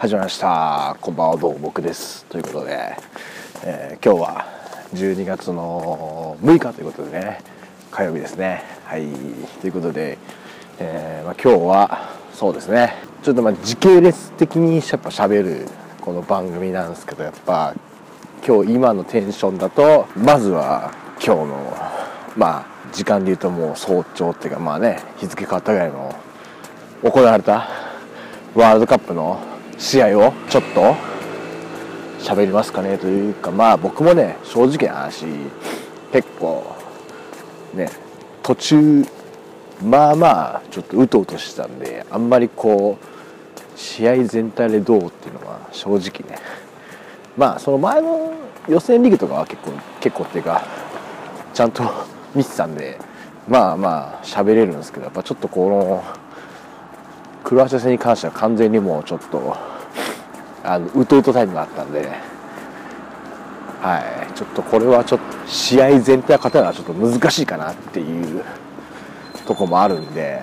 始まりました。こんばんはどうも僕です。ということで、えー、今日は12月の6日ということでね火曜日ですね。はい。ということで、えー、まあ、今日はそうですね。ちょっとまあ時系列的にやっぱ喋るこの番組なんですけどやっぱ今日今のテンションだとまずは今日のまあ時間で言うともう早朝っていうかまあね日付変わったぐらいの行われたワールドカップの試合をちょっと喋りますかねというかまあ僕もね正直な話結構ね途中まあまあちょっとうとうとしてたんであんまりこう試合全体でどうっていうのは正直ねまあその前の予選リーグとかは結構結構っていうかちゃんと見てたんでまあまあ喋れるんですけどやっぱちょっとこのクロアチア戦に関しては完全にもうちょっとあのうとうとタイムがあったんで。はい。ちょっとこれはちょっと試合全体を勝たのはちょっと難しいかなっていうとこもあるんで。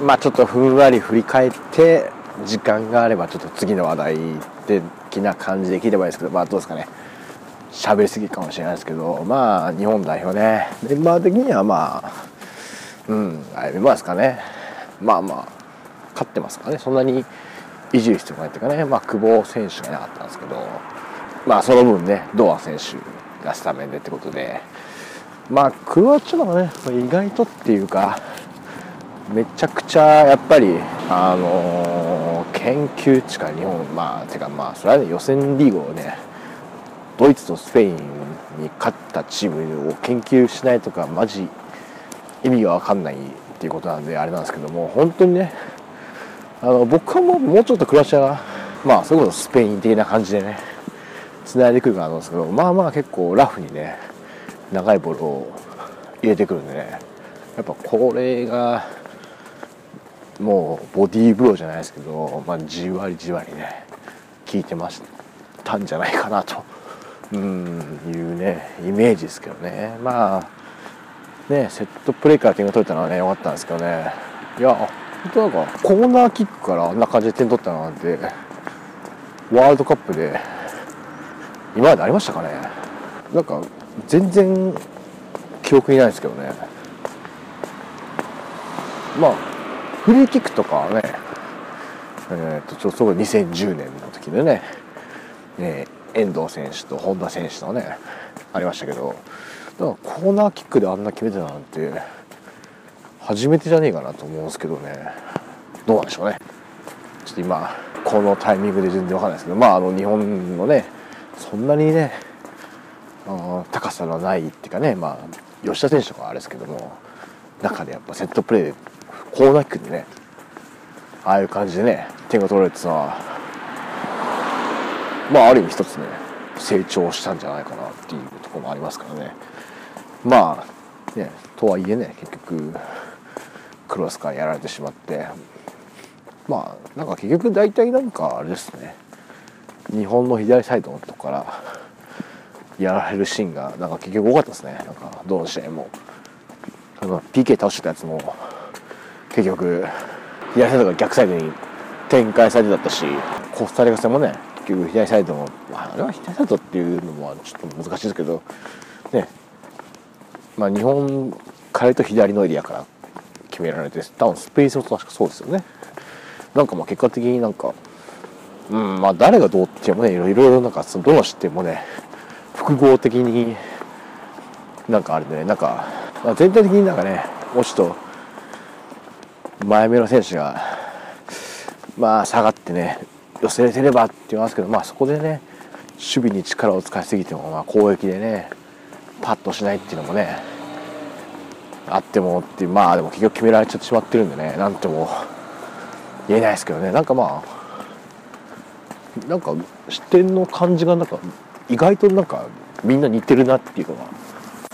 まあちょっとふんわり振り返って時間があればちょっと次の話題的な感じで聞いてもいいですけどまあどうですかね。喋りすぎかもしれないですけどまあ日本代表ね。メンバー的にはまあうん。あれメンバーですかね。まあまあ勝ってますからね。そんなにいじる必要がないというかね、まあ、久保選手がいなかったんですけど、まあ、その分ね堂安選手がスタメンでってことで、まあ、クロアチアはね意外とっていうかめちゃくちゃやっぱり、あのー、研究地か日本まあてかまあそれはね予選リーグをねドイツとスペインに勝ったチームを研究しないとかマジ意味が分かんないっていうことなんであれなんですけども本当にねあの僕はもうもうちょっとクロアチアがまあそれこそスペイン的な感じでね繋いでくるかなと思うんですけどまあまあ結構ラフにね長いボールを入れてくるんでねやっぱこれがもうボディーブローじゃないですけど、まあ、じわりじわりね効いてましたんじゃないかなとうんいうねイメージですけどね。まあねセットプレーから点が取れたのはね良かったんですけどね。いや本当なんかコーナーキックからあんな感じで点取ったなんてワールドカップで今までありましたかね。なんか全然記憶にないですけどね。まあフリーキックとかねえー、とちょっと2010年の時でねね遠藤選手と本田選手のねありましたけどだからコーナーキックであんな決めてたなんて初めてじゃねえかなと思うんですけどね。どうなんでしょうね。ちょっと今このタイミングで全然わかんないですけどまああの日本のねそんなにね高さのないっていうかねまあ吉田選手とかあれですけども中でやっぱセットプレーでコーナーキックでねああいう感じでね点が取られてさまあある意味一つね成長したんじゃないかなっていうところもありますからね。まあねとはいえね結局クロスからやられてしまってまあなんか結局大体なんかあれですね。日本の左サイドのとこから やられるシーンがなんか結局多かったですね。なんかどの試合も。あの PK 倒してたやつも結局左サイドが逆サイドに展開されてだったしコスタリカ戦もね結局左サイドのあれは左サイドっていうのもちょっと難しいですけどね。まあ日本彼と左のエリアから決められて多分スペースも確かそうですよね。なんかまあ結果的になんかうんまあ誰がどうってもねいろいろなんかそのどの失点もね複合的になんかあれでねなんか、まあ、全体的になんかねもうちょっと前目の選手がまあ下がってね寄せれてればって言いますけどまあそこでね守備に力を使いすぎても、まあ、攻撃でねパッとしないっていうのもねあってもってまあでも結局決められちゃってしまってるんでねなんとも言えないですけどね。なんかまあなんか視点の感じがなんか意外となんかみんな似てるなっていうのが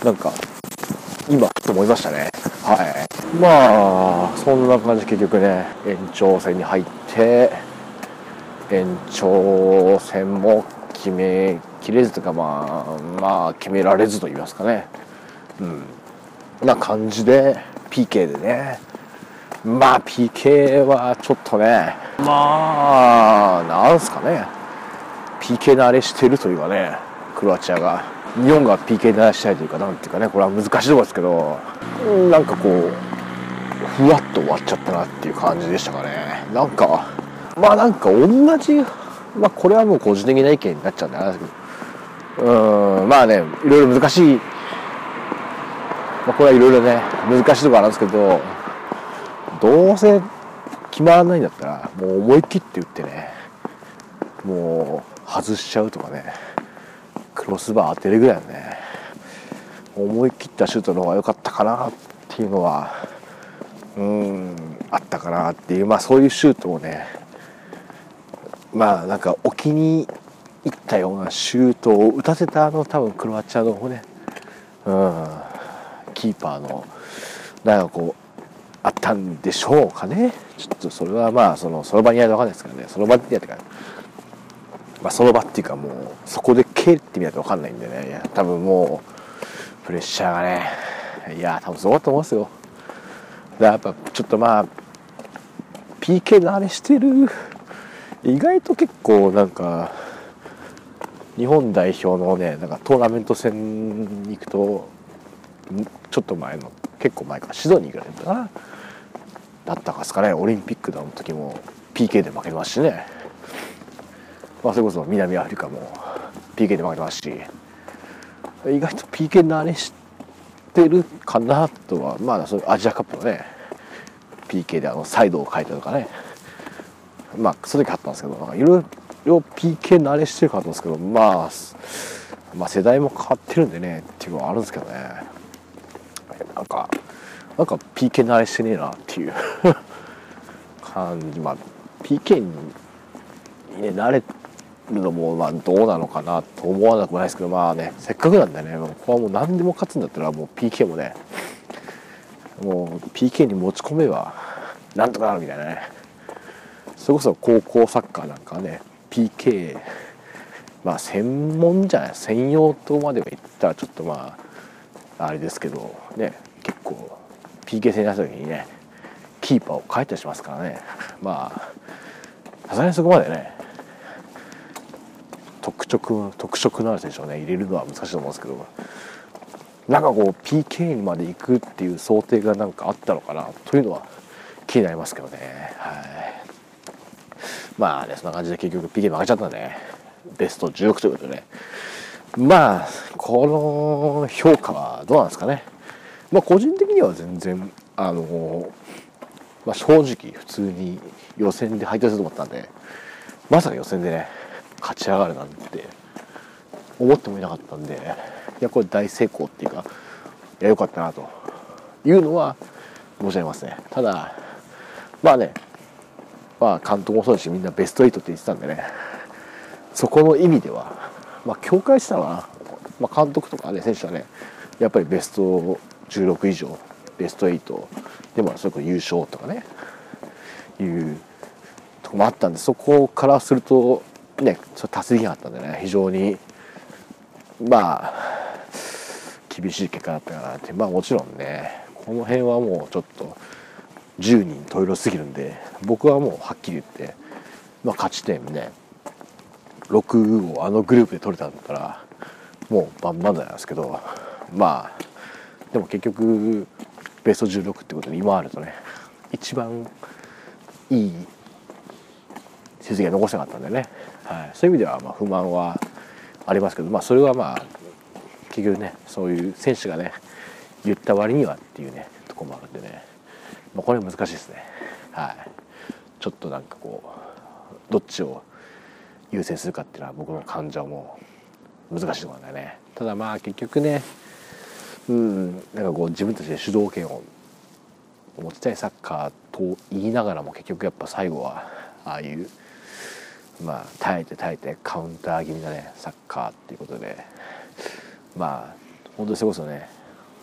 なんか今と思いましたね。はい。まあそんな感じ結局ね延長戦に入って延長戦も決めきれずというかまあまあ決められずと言いますかね。うん。な感じで PK でね。まあ PK はちょっとね。まあなんすかね。PK 慣れしてるというかねクロアチアが。日本が PK 慣れしたいというかなんていうかねこれは難しいところですけどなんかこうふわっと終わっちゃったなっていう感じでしたかね。なんかまあなんか同じまあこれはもう個人的な意見になっちゃうんであれですけどうんまあねいろいろ難しいまあこれはいろいろね難しいところあるんですけどどうせ決まらないんだったらもう思い切って打ってねもう外しちゃうとかねクロスバー当てるぐらいのね思い切ったシュートの方が良かったかなっていうのはうんあったかなっていうまあそういうシュートをねまあなんか置きに行ったようなシュートを打たせたあの多分クロアチアの方ね。うん。キーパーのなんかこうあったんでしょうかね。ちょっとそれはまあそのその場にやると分かんないですからね。その場にやってからまあその場っていうかもうそこで蹴ってみないと分かんないんでね。多分もうプレッシャーがね。いや多分すごいと思いますよ。だからやっぱちょっとまあ PK 慣れしてる。意外と結構なんか日本代表のねなんかトーナメント戦に行くとちょっと前の結構前からシドニーぐらいだったかな。だったかですかね。オリンピックの時も PK で負けますしね、まあ、それこそ南アフリカも PK で負けますし。意外と PK 慣れしてるかなとはまあそアジアカップのね PK であのサイドを書いたとかね。まあその時あったんですけどいろいろ PK 慣れしてるかと思うんですけど、まあ、まあ世代も変わってるんでねっていうのはあるんですけどね。なんかなんか PK 慣れしてねえなっていう。感じ。まあ PK に、ね、慣れるのもまあどうなのかなと思わなくもないですけどまあねせっかくなんでねここはもう何でも勝つんだったらもう PK もねもう PK に持ち込めばなんとかなるみたいなね。それこそ高校サッカーなんかね PK まあ専門じゃない専用とまでは言ったらちょっとまああれですけどね結構 PK 戦になった時にねキーパーを変えたりしますからね。まあさすがにそこまでね特色特色のある選手をね入れるのは難しいと思うんですけどなんかこう PK にまで行くっていう想定がなんかあったのかなというのは気になりますけどね。はい。まあねそんな感じで結局 PK 負けちゃったんで、ね、ベスト16ということでねまあこの評価はどうなんですかね。まあ個人的には全然あの、まあ、正直普通に予選で敗退すると思ったんでまさか予選でね勝ち上がるなんて思ってもいなかったんでいやこれ大成功っていうかいや良かったなというのは申し上げますね。ただまあねまあ監督もそうですしみんなベスト8って言ってたんでねそこの意味ではまあ境界したのは、まあ、監督とかね選手はねやっぱりベスト16以上ベスト8でもそれこそ優勝とかねいうとこもあったんでそこからするとねそれ達成できなかったんでね。非常にまあ厳しい結果だったかなって。まあもちろんねこの辺はもうちょっと10人十色すぎるんで僕はもうはっきり言って、まあ、勝ち点ね6をあのグループで取れたんだったらもうバンバンなんですけどまあでも結局ベスト16ってことで今あるとね一番いい成績が残せなかったんでね、はい、そういう意味ではまあ不満はありますけど、まあ、それはまあ結局ねそういう選手がね言った割にはっていうねとこもあるんでね、まあ、これ難しいですね。はい。ちょっとなんかこうどっちを優先するかっていうのは僕の感情も難しいところだよね。ただまあ結局ねうんなんかこう自分たちで主導権を持ちたいサッカーと言いながらも結局やっぱ最後はああいうまあ耐えて耐えてカウンター気味なねサッカーっていうことで。まあ本当にそれこそね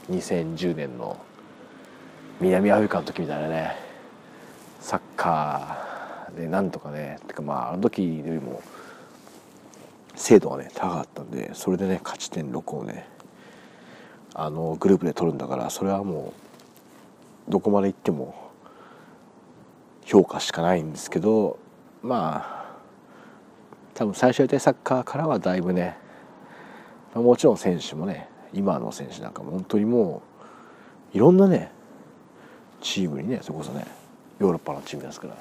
2010年の南アフリカの時みたいなねサッカーでなんとかねてかまああの時よりも精度がね高かったんでそれでね勝ち点6をねあのグループで取るんだからそれはもうどこまで行っても評価しかないんですけどまあ多分最初やりたいサッカーからはだいぶねもちろん選手もね今の選手なんかも本当にもういろんなねチームにねそれこそねヨーロッパのチームですから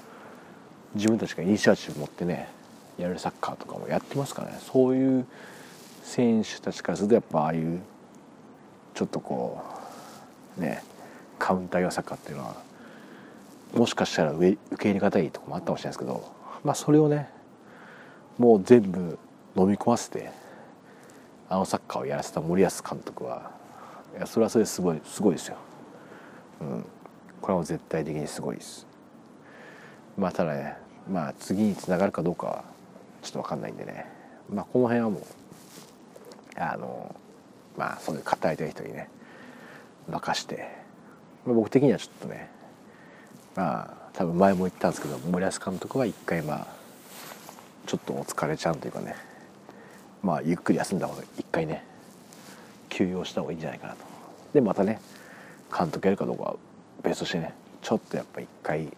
自分たちがイニシアチブ持ってねやるサッカーとかもやってますからねそういう選手たちからするとやっぱああいうちょっとこうねカウンター用サッカーっていうのはもしかしたら受け入れがたいとこもあったかもしれないですけどまあそれをねもう全部飲み込ませてあのサッカーをやらせた森保監督はいやそれはそれですごいすごいですよ。うん、これはもう絶対的にすごいです。まあただねまあ次につながるかどうかはちょっと分かんないんでね。まあこの辺はもうあのまあそういう語りたい人にね任して、まあ、僕的にはちょっとねまあ多分前も言ったんですけど森保監督は一回まあちょっとお疲れちゃんというかねまあゆっくり休んだ方が一回ね休養した方がいいんじゃないかなと。でまたね監督やるかどうかは別としてねちょっとやっぱ一回、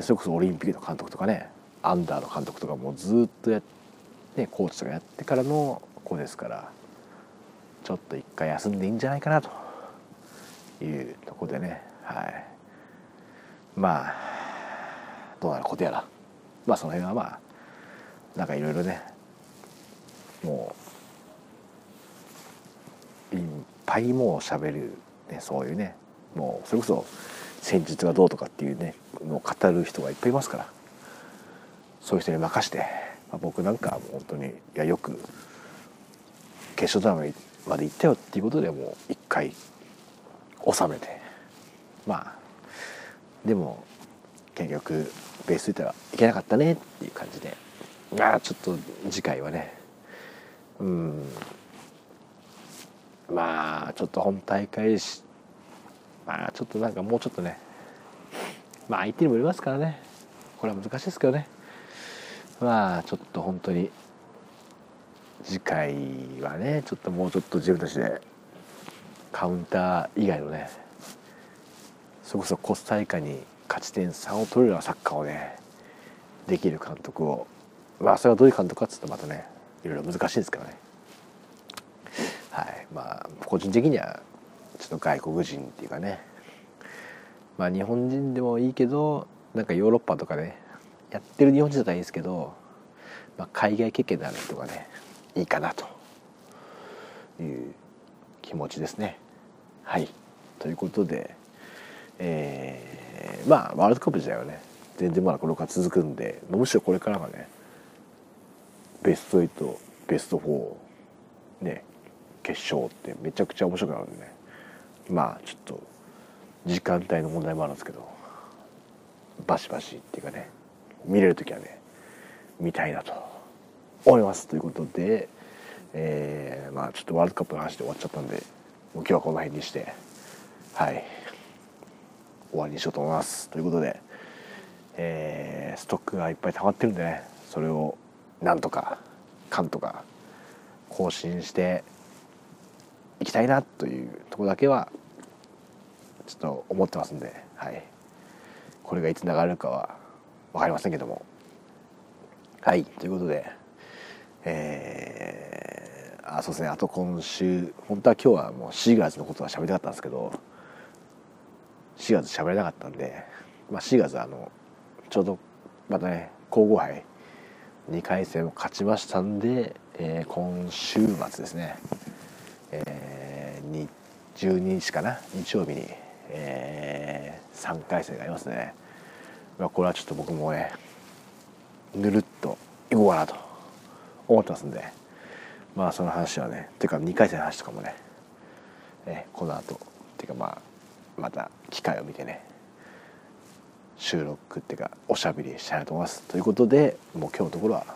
それこそオリンピックの監督とかねアンダーの監督とかもずっとやねコーチとかやってからの子ですからちょっと一回休んでいいんじゃないかなというとこでね。はい。まあどうなることやら。まあその辺はまあなんかいろいろねもういっぱいもうしゃべる、ね、そういうねもうそれこそ戦術がどうとかっていうねのを語る人がいっぱいいますから。そういう人に任して、まあ、僕なんかもう本当にいやよく決勝トーナメントまで行ったよっていうことでもう一回収めてまあでも結局ベースいたらいけなかったねっていう感じでああちょっと次回はねうんまあちょっと本大会しまあちょっとなんかもうちょっとねまあ相手にもよりますからね。これは難しいですけどね。まあちょっと本当に次回はねちょっともうちょっと自分たちでカウンター以外のねそこそこコスタリカに勝ち点3を取るようなサッカーをねできる監督をまあそれはどういう監督かっつうとまたねいろいろ難しいですからね。はい。まあ個人的にはちょっと外国人っていうかね。まあ日本人でもいいけどなんかヨーロッパとかねやってる日本人だったらいいんですけど、まあ、海外経験のある人がねいいかなという気持ちですね。はい。ということで、えー、まあワールドカップ自体はね。全然まだこれか続くんでむしろこれからがねベスト8ベスト4ね決勝ってめちゃくちゃ面白くなるんでね。まあちょっと時間帯の問題もあるんですけどバシバシっていうかね。見れる時はね見たいなと思いますということで、えー、まあちょっとワールドカップの話で終わっちゃったんでもう今日はこの辺にしてはい終わりにしようと思いますということで、えー、ストックがいっぱい溜まってるんでねそれをなんとかかんとか更新していきたいなというとこだけはちょっと思ってますんで、はい、これがいつ流れるかは分かりませんけども。はいということでえー、あそうですね。あと今週本当は今日はもう4月のことは喋りたかったんですけど4月喋れなかったんで、まあ、4月あのちょうどまたね皇后杯2回戦を勝ちましたんで、えー、今週末ですね、えー、12日かな？日曜日に、えー、3回戦がありますね、これはちょっと僕もねぬるっといこうかなと思ってますんでまあその話はねていうか2回戦の話とかもねねこの後っていうかまあまた機会を見てね収録っていうかおしゃべりしたいなと思います。ということでもう今日のところは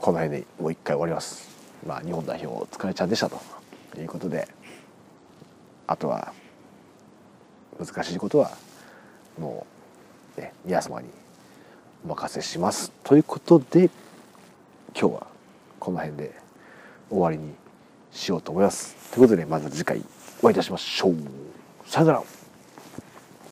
この辺でもう一回終わります。まあ日本代表お疲れちゃんでしたということであとは難しいことはもうね皆様にお任せします。ということで今日はこの辺で終わりにしようと思います。ということでまず次回お会いいたしましょう。さよなら。